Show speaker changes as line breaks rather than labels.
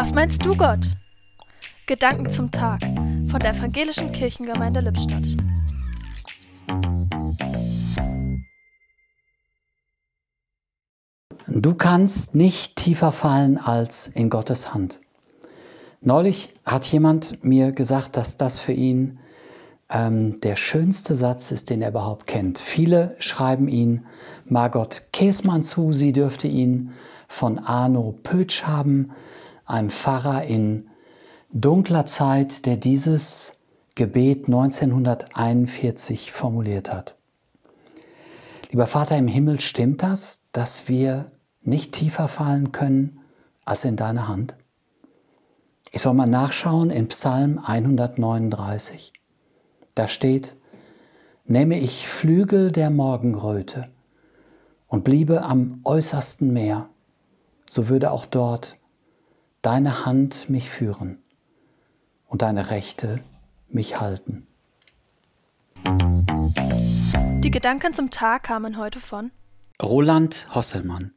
Was meinst du, Gott? Gedanken zum Tag von der Evangelischen Kirchengemeinde Lippstadt.
Du kannst nicht tiefer fallen als in Gottes Hand. Neulich hat jemand mir gesagt, dass das für ihn ähm, der schönste Satz ist, den er überhaupt kennt. Viele schreiben ihn Margot Käsmann zu, sie dürfte ihn von Arno Pötsch haben, einem Pfarrer in dunkler Zeit, der dieses Gebet 1941 formuliert hat. Lieber Vater im Himmel, stimmt das, dass wir nicht tiefer fallen können als in deine Hand? Ich soll mal nachschauen in Psalm 139. Da steht, nehme ich Flügel der Morgenröte und bliebe am äußersten Meer, so würde auch dort deine Hand mich führen und deine Rechte mich halten.
Die Gedanken zum Tag kamen heute von
Roland Hosselmann